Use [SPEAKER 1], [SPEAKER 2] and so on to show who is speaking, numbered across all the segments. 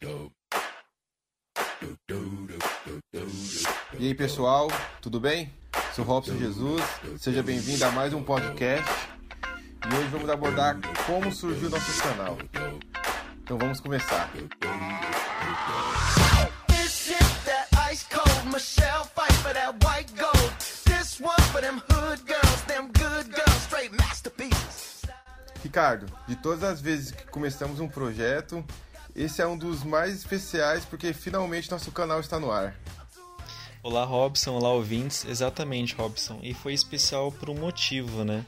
[SPEAKER 1] E aí pessoal, tudo bem? Sou Robson Jesus, seja bem-vindo a mais um podcast e hoje vamos abordar como surgiu nosso canal. Então vamos começar. Ricardo, de todas as vezes que começamos um projeto, esse é um dos mais especiais porque finalmente nosso canal está no ar.
[SPEAKER 2] Olá, Robson. Olá, ouvintes. Exatamente, Robson. E foi especial por um motivo, né?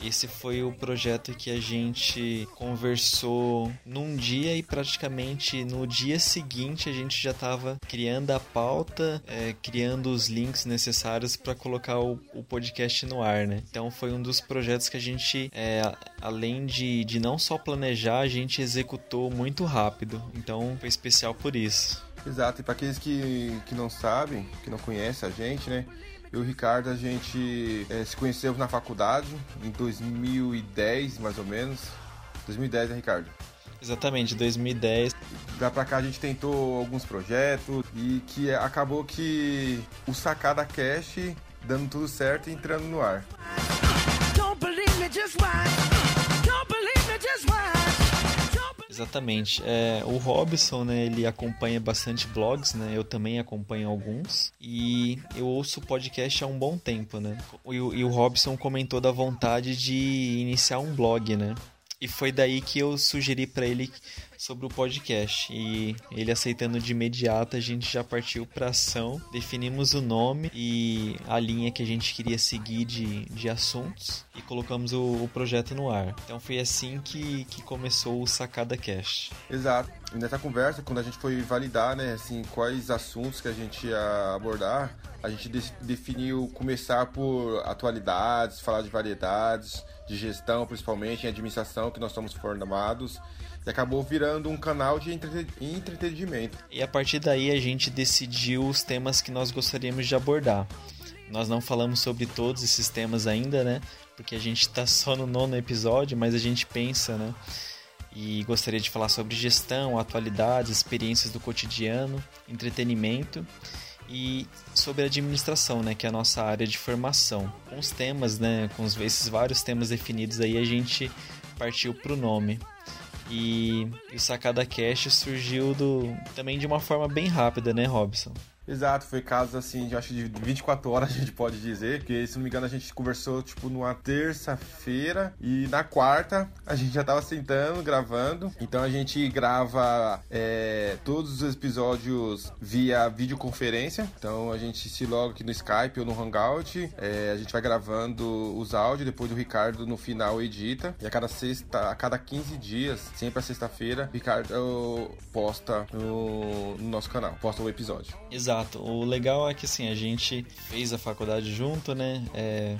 [SPEAKER 2] Esse foi o projeto que a gente conversou num dia e praticamente no dia seguinte a gente já estava criando a pauta, é, criando os links necessários para colocar o, o, podcast no ar, né? Então foi um dos projetos que a gente, é, além de, de não só planejar, a gente executou muito rápido. Então foi especial por isso.
[SPEAKER 1] Exato, e para aqueles que, que não sabem, que não conhecem a gente, né? Eu e o Ricardo, a gente é, se conheceu na faculdade em 2010, mais ou menos. 2010, né, Ricardo?
[SPEAKER 2] Exatamente, 2010.
[SPEAKER 1] Da pra cá a gente tentou alguns projetos e que acabou que o Sacada Cash dando tudo certo e entrando no ar.
[SPEAKER 3] Don't believe me, just watch.
[SPEAKER 2] Exatamente. É, o Robson, né, ele acompanha bastante blogs, né? Eu também acompanho alguns. E eu ouço podcast há um bom tempo, né? E, e o Robson comentou da vontade de iniciar um blog, né? E foi daí que eu sugeri para ele sobre o podcast. E ele aceitando de imediato, a gente já partiu para ação, definimos o nome e a linha que a gente queria seguir de, de assuntos e colocamos o, o projeto no ar. Então foi assim que, que começou o Sacada Cast.
[SPEAKER 1] Exato. E nessa conversa, quando a gente foi validar, né, assim, quais assuntos que a gente ia abordar, a gente de definiu começar por atualidades, falar de variedades, de gestão, principalmente em administração, que nós somos formados e acabou virando um canal de entretenimento.
[SPEAKER 2] E a partir daí a gente decidiu os temas que nós gostaríamos de abordar. Nós não falamos sobre todos esses temas ainda, né? Porque a gente está só no nono episódio, mas a gente pensa, né? E gostaria de falar sobre gestão, atualidades, experiências do cotidiano, entretenimento e sobre administração, né, que é a nossa área de formação. Com os temas, né, com esses vários temas definidos aí, a gente partiu para o nome. E, o Sacada Cash surgiu do, também de uma forma bem rápida, né, Robson?
[SPEAKER 1] Exato, foi casos assim, de acho de 24 horas a gente pode dizer, porque se não me engano a gente conversou tipo numa terça-feira e na quarta a gente já tava sentando, gravando. Então a gente grava é, todos os episódios via videoconferência. Então a gente se loga aqui no Skype ou no Hangout. É, a gente vai gravando os áudios, depois o Ricardo no final edita. E a cada sexta, a cada 15 dias, sempre a sexta-feira, o Ricardo posta no, no nosso canal, posta o episódio.
[SPEAKER 2] Exato. O legal é que assim, a gente fez a faculdade junto, né? É,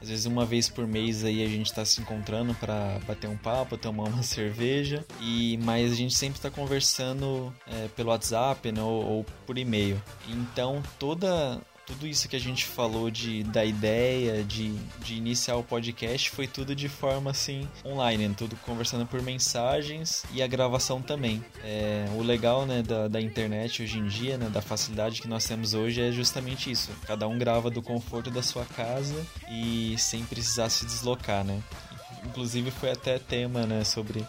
[SPEAKER 2] às vezes uma vez por mês aí a gente está se encontrando para bater um papo, tomar uma cerveja. E mas a gente sempre está conversando é, pelo WhatsApp né, ou, ou por e-mail. Então toda tudo isso que a gente falou de da ideia de, de iniciar o podcast foi tudo de forma assim online, né? tudo conversando por mensagens e a gravação também. É, o legal né, da, da internet hoje em dia, né, da facilidade que nós temos hoje é justamente isso. Cada um grava do conforto da sua casa e sem precisar se deslocar, né? Inclusive foi até tema, né, sobre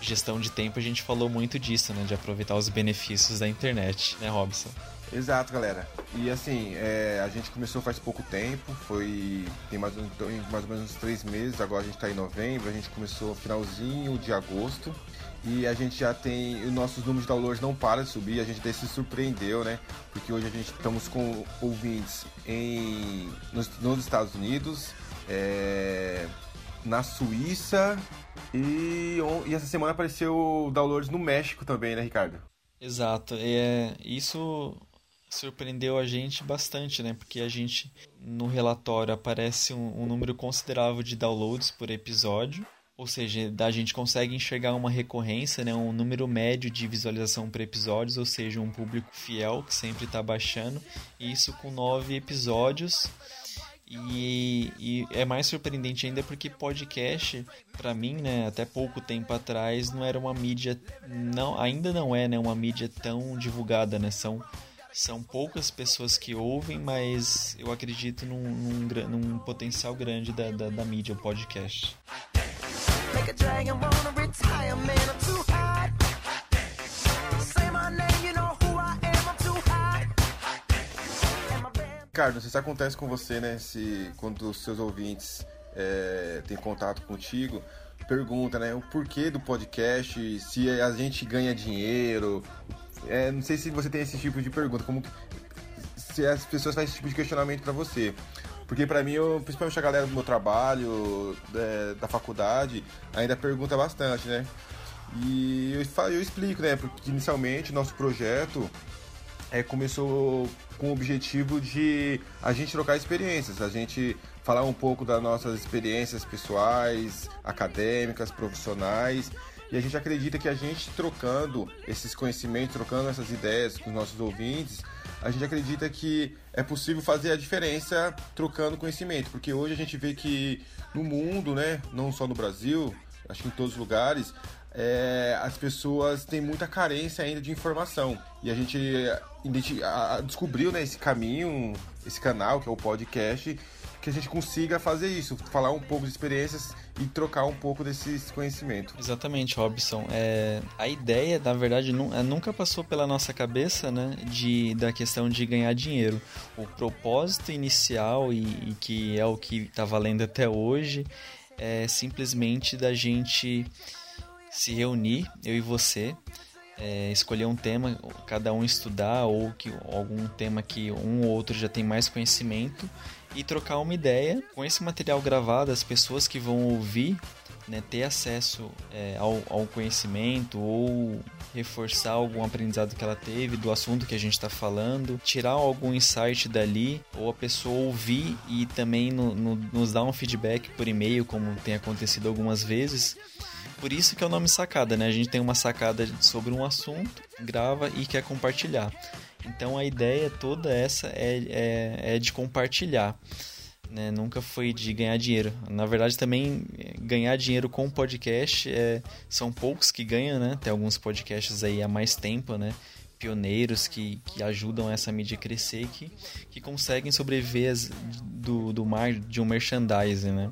[SPEAKER 2] gestão de tempo, a gente falou muito disso, né, de aproveitar os benefícios da internet, né, Robson?
[SPEAKER 1] Exato, galera. E assim, é, a gente começou faz pouco tempo, foi tem mais, tem mais ou menos uns três meses, agora a gente está em novembro, a gente começou finalzinho de agosto e a gente já tem, os nossos números de downloads não param de subir, a gente até se surpreendeu, né? Porque hoje a gente estamos com ouvintes em, nos, nos Estados Unidos, é, na Suíça e, e essa semana apareceu downloads no México também, né, Ricardo?
[SPEAKER 2] Exato, é, isso surpreendeu a gente bastante, né? Porque a gente no relatório aparece um, um, número considerável de downloads por episódio, ou seja, a gente consegue enxergar uma recorrência, né? Um número médio de visualização por episódios, ou seja, um público fiel que sempre está baixando. E isso com nove episódios E, e, é mais surpreendente ainda porque podcast, para mim, né, até pouco tempo atrás, não era uma mídia, não, ainda não é, né, uma mídia tão divulgada, né? São são poucas pessoas que ouvem, mas eu acredito num, num, num potencial grande da, da, da mídia, o podcast.
[SPEAKER 1] Ricardo, não sei se acontece com você, né? Se quando os seus ouvintes é, têm contato contigo, pergunta, né? O porquê do podcast, se a gente ganha dinheiro. É, não sei se você tem esse tipo de pergunta, como se as pessoas fazem esse tipo de questionamento para você. Porque para mim, eu, principalmente a galera do meu trabalho, da, da faculdade, ainda pergunta bastante, né? E eu, eu explico, né? Porque inicialmente nosso projeto é, começou com o objetivo de a gente trocar experiências, a gente falar um pouco das nossas experiências pessoais, acadêmicas, profissionais. E a gente acredita que a gente trocando esses conhecimentos, trocando essas ideias com os nossos ouvintes, a gente acredita que é possível fazer a diferença trocando conhecimento, porque hoje a gente vê que no mundo, né, não só no Brasil, acho que em todos os lugares, é, as pessoas têm muita carência ainda de informação. E a gente descobriu né, esse caminho, esse canal que é o podcast, que a gente consiga fazer isso, falar um pouco de experiências e trocar um pouco desses conhecimentos.
[SPEAKER 2] Exatamente, Robson. É, a ideia, na verdade, é, nunca passou pela nossa cabeça, né, de, da questão de ganhar dinheiro. O propósito inicial e, e que é o que está valendo até hoje é simplesmente da gente se reunir, eu e você, é, escolher um tema, cada um estudar ou que algum tema que um ou outro já tem mais conhecimento e trocar uma ideia com esse material gravado, as pessoas que vão ouvir, né, ter acesso é, ao, ao, conhecimento ou reforçar algum aprendizado que ela teve do assunto que a gente está falando, tirar algum insight dali ou a pessoa ouvir e também no, no, nos dar um feedback por e-mail, como tem acontecido algumas vezes por isso que é o nome sacada, né? A gente tem uma sacada sobre um assunto, grava e quer compartilhar. Então a ideia toda essa é, é, é de compartilhar. Né? Nunca foi de ganhar dinheiro. Na verdade, também ganhar dinheiro com podcast é, são poucos que ganham, né? Tem alguns podcasts aí há mais tempo, né? Pioneiros que, que ajudam essa mídia a crescer que, que conseguem sobreviver do, do mar de um merchandising, né?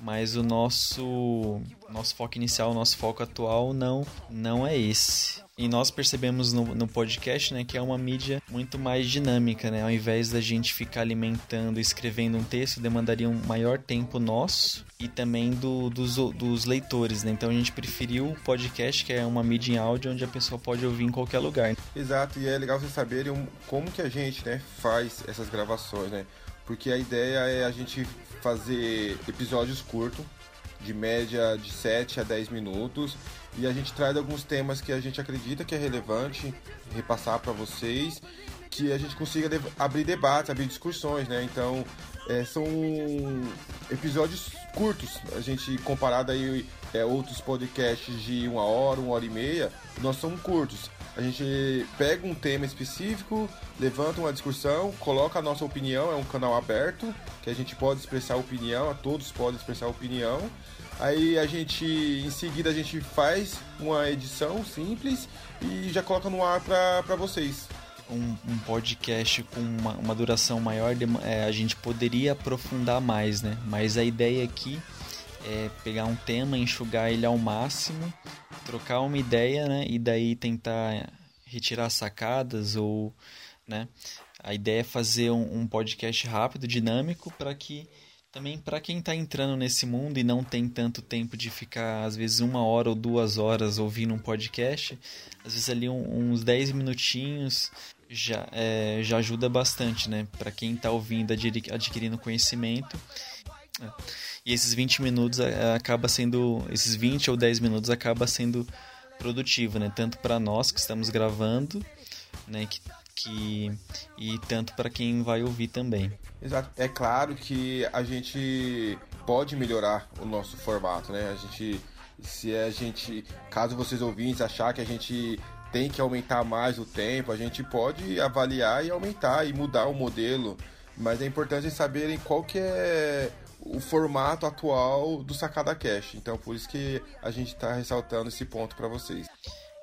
[SPEAKER 2] Mas o nosso nosso foco inicial, o nosso foco atual não não é esse. E nós percebemos no, no podcast, né, que é uma mídia muito mais dinâmica, né? Ao invés da gente ficar alimentando, escrevendo um texto, demandaria um maior tempo nosso e também do, dos, dos leitores, né? Então a gente preferiu o podcast, que é uma mídia em áudio onde a pessoa pode ouvir em qualquer lugar.
[SPEAKER 1] Exato, e é legal vocês saberem como que a gente, né, faz essas gravações, né? Porque a ideia é a gente fazer episódios curtos, de média de 7 a 10 minutos, e a gente traz alguns temas que a gente acredita que é relevante repassar para vocês, que a gente consiga abrir debates, abrir discussões, né? Então, é, são episódios curtos, a gente comparado aí é, outros podcasts de uma hora, uma hora e meia, nós somos curtos. A gente pega um tema específico, levanta uma discussão, coloca a nossa opinião, é um canal aberto, que a gente pode expressar opinião, a todos podem expressar opinião. Aí a gente, em seguida, a gente faz uma edição simples e já coloca no ar para vocês.
[SPEAKER 2] Um, um, podcast com uma, uma duração maior, é, a gente poderia aprofundar mais, né? Mas a ideia aqui é pegar um tema, enxugar ele ao máximo trocar uma ideia, né? E daí tentar retirar sacadas ou, né? A ideia é fazer um, um podcast rápido, dinâmico, para que também para quem está entrando nesse mundo e não tem tanto tempo de ficar às vezes uma hora ou duas horas ouvindo um podcast, às vezes ali um, uns 10 minutinhos já, é, já ajuda bastante, né? Para quem está ouvindo, adquirindo conhecimento. É. E esses 20 minutos é, acaba sendo. Esses 20 ou 10 minutos acaba sendo produtivo, né? Tanto para nós que estamos gravando, né? Que, que, e tanto para quem vai ouvir também.
[SPEAKER 1] Exato. É claro que a gente pode melhorar o nosso formato, né? A gente, se a gente, caso vocês ouvintes achar que a gente tem que aumentar mais o tempo, a gente pode avaliar e aumentar e mudar o modelo mas é importante saberem qual que é o formato atual do Sacada Cash. Então, por isso que a gente está ressaltando esse ponto para vocês.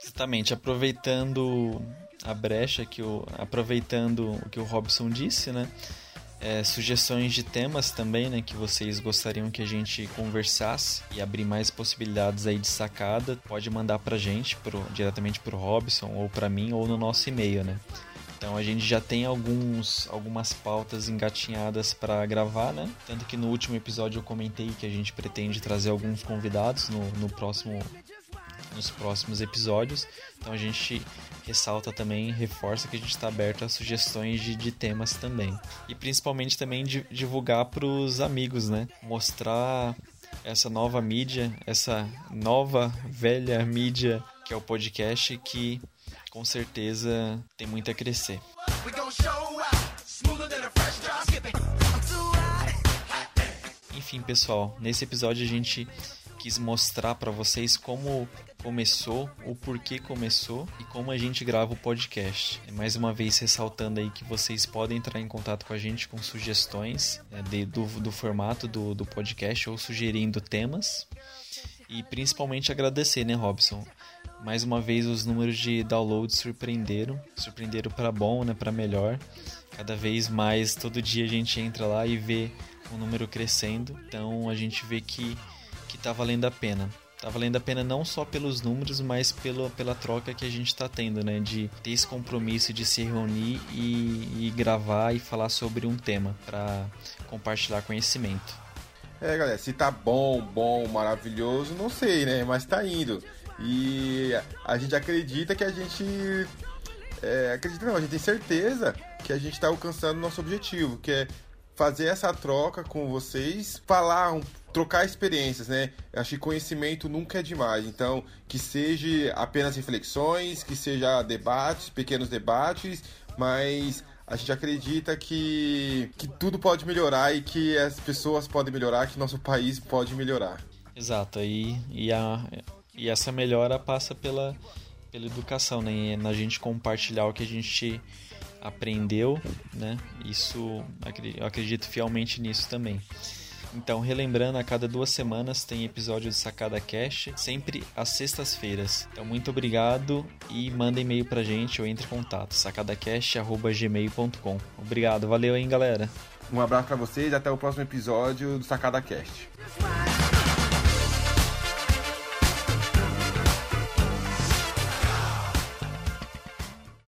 [SPEAKER 2] Exatamente, aproveitando a brecha que o aproveitando o que o Robson disse, né? É, sugestões de temas também, né, que vocês gostariam que a gente conversasse e abrir mais possibilidades aí de sacada, pode mandar pra gente pro, diretamente pro Robson ou para mim ou no nosso e-mail, né? Então a gente já tem alguns, algumas pautas engatinhadas para gravar, né? Tanto que no último episódio eu comentei que a gente pretende trazer alguns convidados no, no próximo nos próximos episódios. Então a gente ressalta também, reforça que a gente está aberto a sugestões de, de, temas também. E principalmente também de, divulgar para os amigos, né? Mostrar essa nova mídia, essa nova velha mídia que é o podcast que com certeza tem muito a crescer. Enfim, pessoal, nesse episódio a gente quis mostrar para vocês como começou, o porquê começou e como a gente grava o podcast. Mais uma vez ressaltando aí que vocês podem entrar em contato com a gente com sugestões né, de, do, do formato do, do podcast ou sugerindo temas. E principalmente agradecer, né, Robson? Mais uma vez os números de downloads surpreenderam, surpreenderam para bom, né, para melhor. Cada vez mais todo dia a gente entra lá e vê o número crescendo. Então a gente vê que que tá valendo a pena. Tá valendo a pena não só pelos números, mas pelo, pela troca que a gente está tendo, né? De ter esse compromisso de se reunir e, e gravar e falar sobre um tema para compartilhar conhecimento.
[SPEAKER 1] É, galera, se tá bom, bom, maravilhoso, não sei, né? Mas tá indo. E a gente acredita que a gente. É, acredita não, a gente tem certeza que a gente está alcançando o nosso objetivo, que é fazer essa troca com vocês, falar trocar experiências, né? Acho que conhecimento nunca é demais. Então, que seja apenas reflexões, que seja debates, pequenos debates, mas a gente acredita que, que tudo pode melhorar e que as pessoas podem melhorar, que nosso país pode melhorar.
[SPEAKER 2] Exato, e, e, a, e essa melhora passa pela, pela educação, né? Na gente compartilhar o que a gente aprendeu, né? Isso, eu acredito fielmente nisso também. Então, relembrando, a cada duas semanas tem episódio de Sacada Cash, sempre às sextas-feiras. Então, muito obrigado e manda e-mail pra gente ou entre em contato, sacadacast.gmail.com. Obrigado, valeu, hein, galera?
[SPEAKER 1] Um abraço para vocês e até o próximo episódio do Sacada Cast.